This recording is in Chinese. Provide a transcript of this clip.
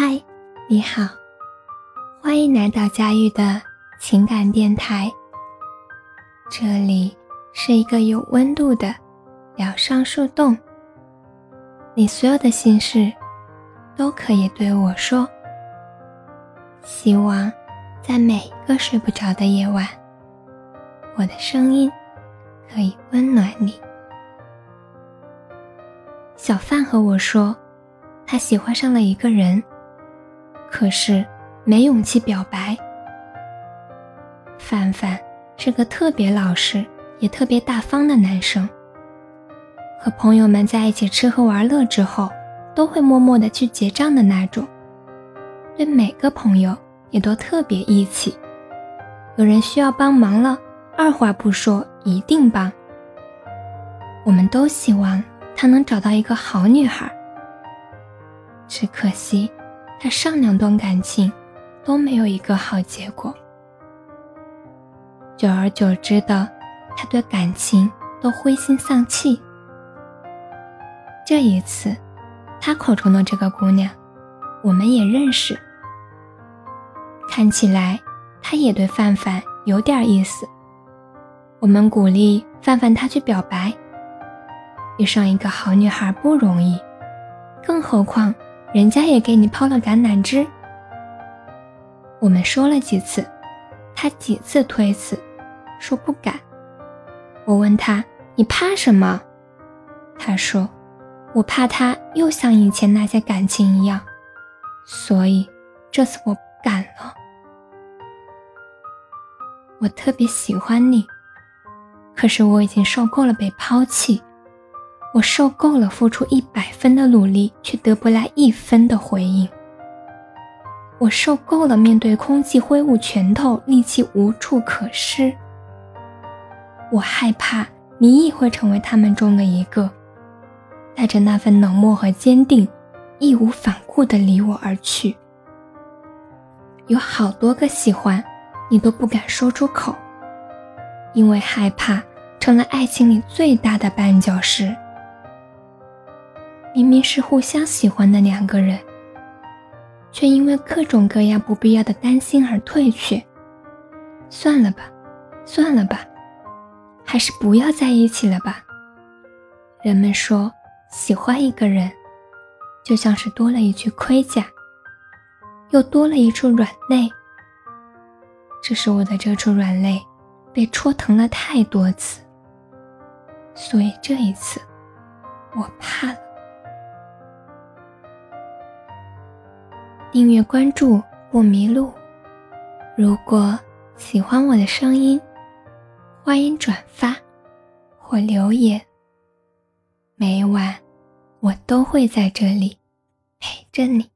嗨，你好，欢迎来到佳玉的情感电台。这里是一个有温度的疗伤树洞，你所有的心事都可以对我说。希望在每一个睡不着的夜晚，我的声音可以温暖你。小范和我说，他喜欢上了一个人。可是没勇气表白。范范是个特别老实也特别大方的男生。和朋友们在一起吃喝玩乐之后，都会默默的去结账的那种。对每个朋友也都特别义气。有人需要帮忙了，二话不说一定帮。我们都希望他能找到一个好女孩。只可惜。他上两段感情都没有一个好结果，久而久之的，他对感情都灰心丧气。这一次，他口中的这个姑娘，我们也认识。看起来，他也对范范有点意思。我们鼓励范范他去表白。遇上一个好女孩不容易，更何况。人家也给你抛了橄榄枝。我们说了几次，他几次推辞，说不敢。我问他：“你怕什么？”他说：“我怕他又像以前那些感情一样，所以这次我不敢了。”我特别喜欢你，可是我已经受够了被抛弃。我受够了付出一百分的努力，却得不来一分的回应。我受够了面对空气挥舞拳头，力气无处可施。我害怕你也会成为他们中的一个，带着那份冷漠和坚定，义无反顾地离我而去。有好多个喜欢，你都不敢说出口，因为害怕成了爱情里最大的绊脚石。明明是互相喜欢的两个人，却因为各种各样不必要的担心而退却。算了吧，算了吧，还是不要在一起了吧。人们说，喜欢一个人，就像是多了一具盔甲，又多了一处软肋。只是我的这处软肋，被戳疼了太多次，所以这一次，我怕了。订阅关注不迷路。如果喜欢我的声音，欢迎转发或留言。每晚我都会在这里陪着你。